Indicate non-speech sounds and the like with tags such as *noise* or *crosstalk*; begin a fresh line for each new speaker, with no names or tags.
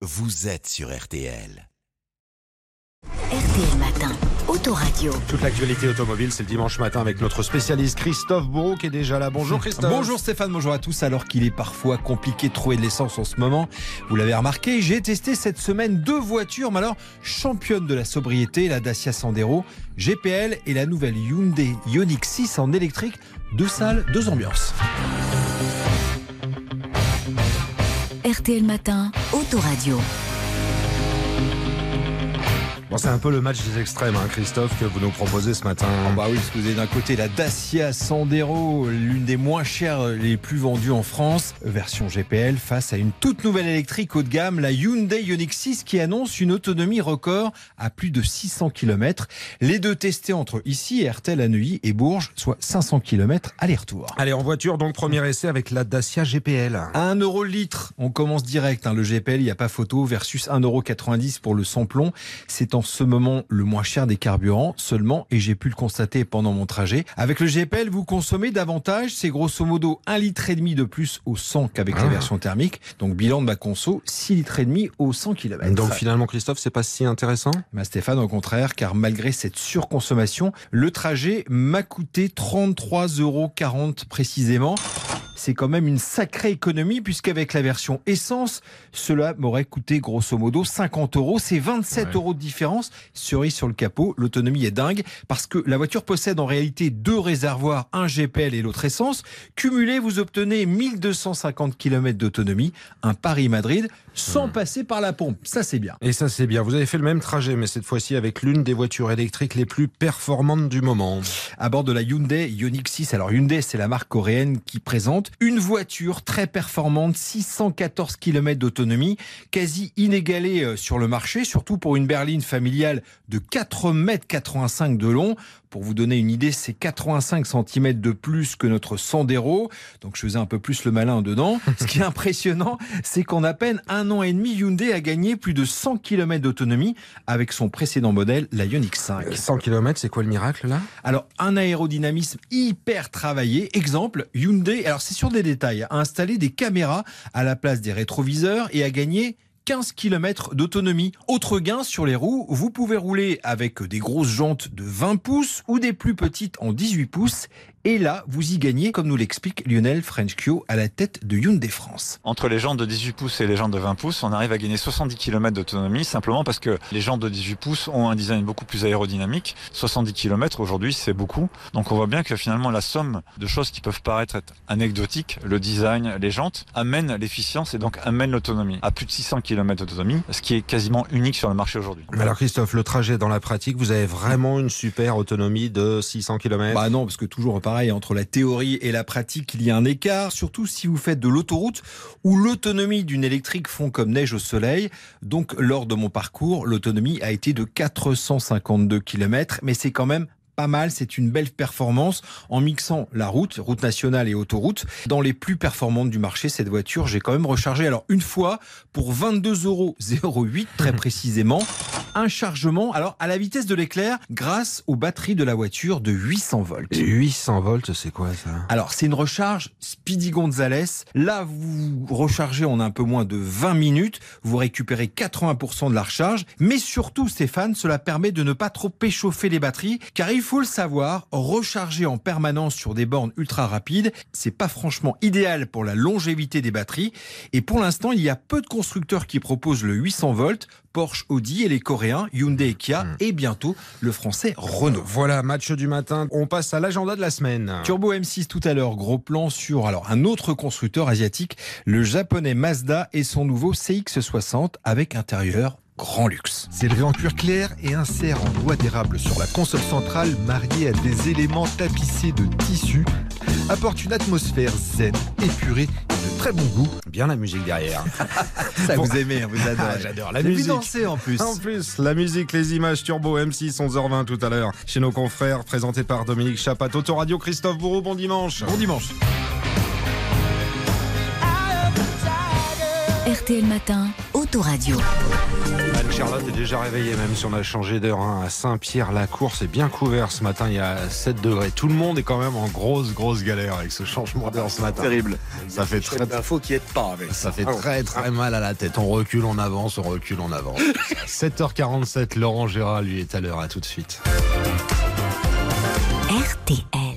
vous êtes sur RTL.
RTL Matin, Autoradio.
Toute l'actualité automobile, c'est le dimanche matin avec notre spécialiste Christophe Bourreau qui est déjà là. Bonjour Christophe.
Bonjour Stéphane, bonjour à tous. Alors qu'il est parfois compliqué de trouver de l'essence en ce moment, vous l'avez remarqué, j'ai testé cette semaine deux voitures, mais alors championne de la sobriété, la Dacia Sandero GPL et la nouvelle Hyundai Ioniq 6 en électrique. Deux salles, deux ambiances.
RTL Matin, Autoradio.
Bon, c'est un peu le match des extrêmes, hein, Christophe, que vous nous proposez ce matin.
Ah bah oui, parce que vous avez d'un côté la Dacia Sandero, l'une des moins chères, les plus vendues en France, version GPL, face à une toute nouvelle électrique haut de gamme, la Hyundai Ioniq 6, qui annonce une autonomie record à plus de 600 km. Les deux testés entre ici, Hertel à Neuilly et Bourges, soit 500 km aller-retour.
Allez, en voiture, donc premier essai avec la Dacia GPL.
1 euro le litre, on commence direct. hein. Le GPL, il n'y a pas photo, versus 1,90 euro pour le sans-plomb. C'est en ce moment le moins cher des carburants seulement, et j'ai pu le constater pendant mon trajet. Avec le GPL, vous consommez davantage, c'est grosso modo 1 litre et demi de plus au 100 qu'avec la
Ah.
version thermique. Donc bilan de ma conso, 6 litres et demi au 100 km.
Donc finalement, Christophe, c'est pas si intéressant?
Bah, Stéphane, au contraire, car malgré cette surconsommation, le trajet m'a coûté 33,40 euros précisément. C'est quand même une sacrée économie puisqu'avec la version essence, cela m'aurait coûté grosso modo 50 euros. C'est 27
Ouais.
euros de différence. Cerise sur le capot, l'autonomie est dingue parce que la voiture possède en réalité deux réservoirs, un GPL et l'autre essence. Cumulé, vous obtenez 1250 km d'autonomie, un Paris-Madrid, sans passer par la pompe. Ça, c'est bien.
Et ça, c'est bien. Vous avez fait le même trajet, mais cette fois-ci avec l'une des voitures électriques les plus performantes du moment.
à bord de la Hyundai Ioniq 6. Alors Hyundai, c'est la marque coréenne qui présente une voiture très performante, 614 km d'autonomie, quasi inégalée euh, sur le marché, surtout pour une berline familiale de 4,85 m de long. Pour vous donner une idée, c'est 85 cm de plus que notre Sandero. Donc je faisais un peu plus le malin dedans. Ce qui est *laughs* impressionnant, c'est qu'en à peine un an et demi, Hyundai a gagné plus de 100 km d'autonomie avec son précédent modèle, la Ioniq 5.
100 km, c'est quoi le miracle là?
Alors, un aérodynamisme hyper travaillé. Exemple, Hyundai, alors c'est des détails, a installé des caméras à la place des rétroviseurs et a gagné 15 km d'autonomie. Autre gain sur les roues, vous pouvez rouler avec des grosses jantes de 20 pouces ou des plus petites en 18 pouces. Et là, vous y gagnez, comme nous l'explique Lionel Frenchkio à la tête de Hyundai France.
Entre les jantes de 18 pouces et les jantes de 20 pouces, on arrive à gagner 70 km d'autonomie simplement parce que les jantes de 18 pouces ont un design beaucoup plus aérodynamique. 70 km aujourd'hui, c'est beaucoup. Donc on voit bien que finalement la somme de choses qui peuvent paraître être anecdotiques, le design, les jantes, amène l'efficience et donc amène l'autonomie. À plus de 600 km d'autonomie, ce qui est quasiment unique sur le marché aujourd'hui.
Alors Christophe, le trajet dans la pratique, vous avez vraiment une super autonomie de 600 km
Bah non, parce que toujours pareil, entre la théorie et la pratique, il y a un écart, surtout si vous faites de l'autoroute où l'autonomie d'une électrique fond comme neige au soleil. Donc, lors de mon parcours, l'autonomie a été de 452 km, mais c'est quand même pas mal, c'est une belle performance en mixant la route, route nationale et autoroute. Dans les plus performantes du marché, cette voiture, j'ai quand même rechargé alors une fois pour 22,08 euros très *laughs* précisément, un chargement alors à la vitesse de l'éclair grâce aux batteries de la voiture de 800 volts.
800 volts, c'est quoi ça?
Alors, c'est une recharge Speedy Gonzales. Là, vous rechargez en un peu moins de 20 minutes. Vous récupérez 80% de la recharge. Mais surtout, Stéphane, cela permet de ne pas trop échauffer les batteries. Car il faut le savoir, recharger en permanence sur des bornes ultra rapides, c'est pas franchement idéal pour la longévité des batteries. Et pour l'instant, il y a peu de constructeurs qui proposent le 800 volts. Porsche, Audi et les Coréens, Hyundai et Kia. Et bientôt, le français Renault.
Voilà, match du matin. On passe à l'agenda de la semaine.
Turbo M6 tout à l'heure, gros plan sur alors un autre constructeur asiatique, le japonais Mazda et son nouveau CX60 avec intérieur grand luxe.
C'est le en cuir clair et insère en bois d'érable sur la console centrale marié à des éléments tapissés de tissu apporte une atmosphère zen, épurée et de très bon goût.
Bien la musique derrière. *laughs*
Ça
Bon.
vous aimez, vous adorez.
Ah, j'adore la musique.
danser en plus.
En plus, la musique, les images Turbo M6, 11h20 tout à l'heure. Chez nos confrères, présenté par Dominique Chapat, Autoradio, Christophe Bourreau, bon dimanche.
Bon dimanche.
RTL Matin, Autoradio. Autoradio.
Anne-Charlotte est déjà réveillée, même si on a changé d'heure. hein. À Saint-Pierre-la-Cour, c'est bien couvert ce matin, il y a 7 degrés. Tout le monde est quand même en grosse, grosse galère avec ce changement d'heure ce matin.
Terrible.
Ça fait très,
d'infos qui aide pas avec
ça fait
Ah,
très, très mal à la tête. On recule, on avance, on recule, on avance. *laughs* 7h47, Laurent Gérard, lui, est à l'heure. À tout de suite.
RTL.